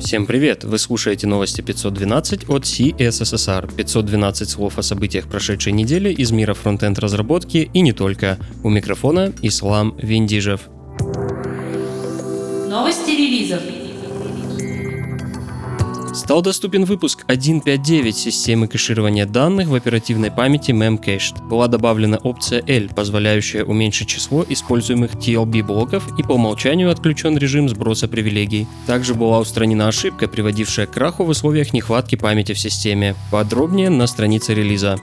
Всем привет! Вы слушаете новости 512 от CSSR. 512 слов о событиях прошедшей недели из мира фронтенд разработки и не только. У микрофона Ислам Виндижев. Новости релизов. Стал доступен выпуск 1.5.9 системы кэширования данных в оперативной памяти Memcached. Была добавлена опция L, позволяющая уменьшить число используемых TLB-блоков и по умолчанию отключен режим сброса привилегий. Также была устранена ошибка, приводившая к краху в условиях нехватки памяти в системе. Подробнее на странице релиза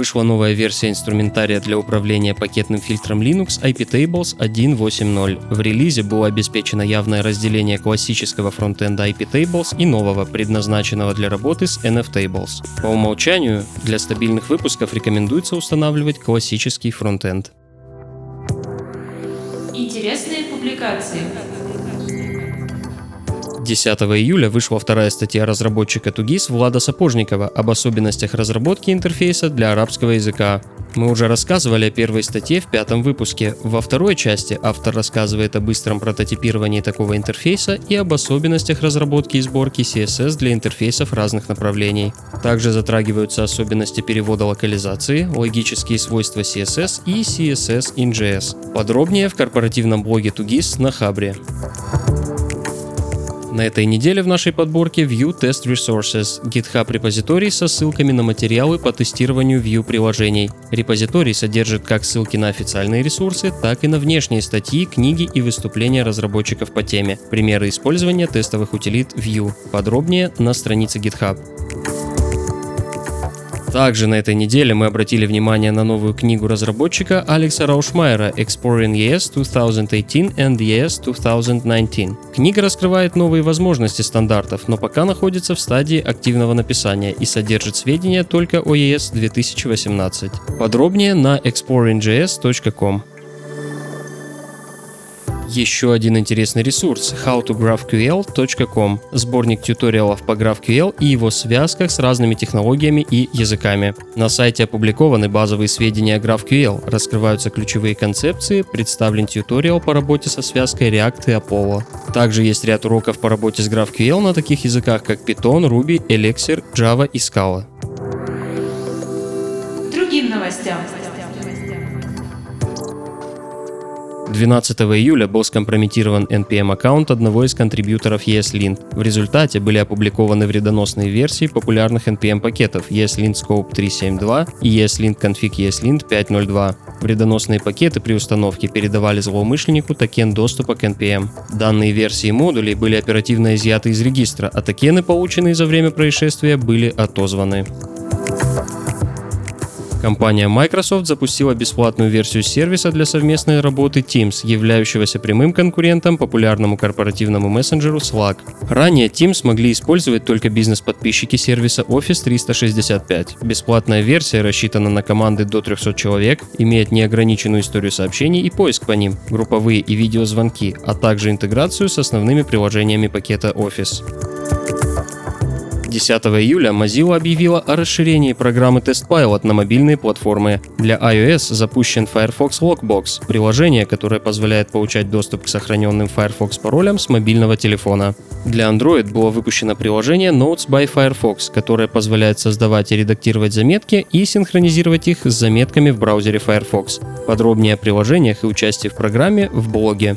вышла новая версия инструментария для управления пакетным фильтром Linux iptables 1.8.0. В релизе было обеспечено явное разделение классического фронтенда iptables и нового, предназначенного для работы с nftables. По умолчанию, для стабильных выпусков рекомендуется устанавливать классический фронтенд. Интересные публикации. 10 июля вышла вторая статья разработчика Тугис Влада Сапожникова об особенностях разработки интерфейса для арабского языка. Мы уже рассказывали о первой статье в пятом выпуске. Во второй части автор рассказывает о быстром прототипировании такого интерфейса и об особенностях разработки и сборки CSS для интерфейсов разных направлений. Также затрагиваются особенности перевода локализации, логические свойства CSS и CSS in JS. Подробнее в корпоративном блоге Тугис на Хабре. На этой неделе в нашей подборке View Test Resources – GitHub репозиторий со ссылками на материалы по тестированию View приложений. Репозиторий содержит как ссылки на официальные ресурсы, так и на внешние статьи, книги и выступления разработчиков по теме. Примеры использования тестовых утилит View. Подробнее на странице GitHub. Также на этой неделе мы обратили внимание на новую книгу разработчика Алекса Раушмайера Exploring ES 2018 and ES 2019. Книга раскрывает новые возможности стандартов, но пока находится в стадии активного написания и содержит сведения только о ES 2018. Подробнее на exploringjs.com. Еще один интересный ресурс – howtographql.com – сборник туториалов по GraphQL и его связках с разными технологиями и языками. На сайте опубликованы базовые сведения о GraphQL, раскрываются ключевые концепции, представлен туториал по работе со связкой React и Apollo. Также есть ряд уроков по работе с GraphQL на таких языках, как Python, Ruby, Elixir, Java и Scala. Другим новостям. 12 июля был скомпрометирован NPM-аккаунт одного из контрибьюторов ESLint. В результате были опубликованы вредоносные версии популярных NPM-пакетов ESLint Scope 3.7.2 и ESLint Config ESLint 5.0.2. Вредоносные пакеты при установке передавали злоумышленнику токен доступа к NPM. Данные версии модулей были оперативно изъяты из регистра, а токены, полученные за время происшествия, были отозваны. Компания Microsoft запустила бесплатную версию сервиса для совместной работы Teams, являющегося прямым конкурентом популярному корпоративному мессенджеру Slack. Ранее Teams могли использовать только бизнес-подписчики сервиса Office 365. Бесплатная версия рассчитана на команды до 300 человек, имеет неограниченную историю сообщений и поиск по ним, групповые и видеозвонки, а также интеграцию с основными приложениями пакета Office. 10 июля Mozilla объявила о расширении программы TestPilot на мобильные платформы. Для iOS запущен Firefox Lockbox, приложение, которое позволяет получать доступ к сохраненным Firefox паролям с мобильного телефона. Для Android было выпущено приложение Notes by Firefox, которое позволяет создавать и редактировать заметки и синхронизировать их с заметками в браузере Firefox. Подробнее о приложениях и участии в программе в блоге.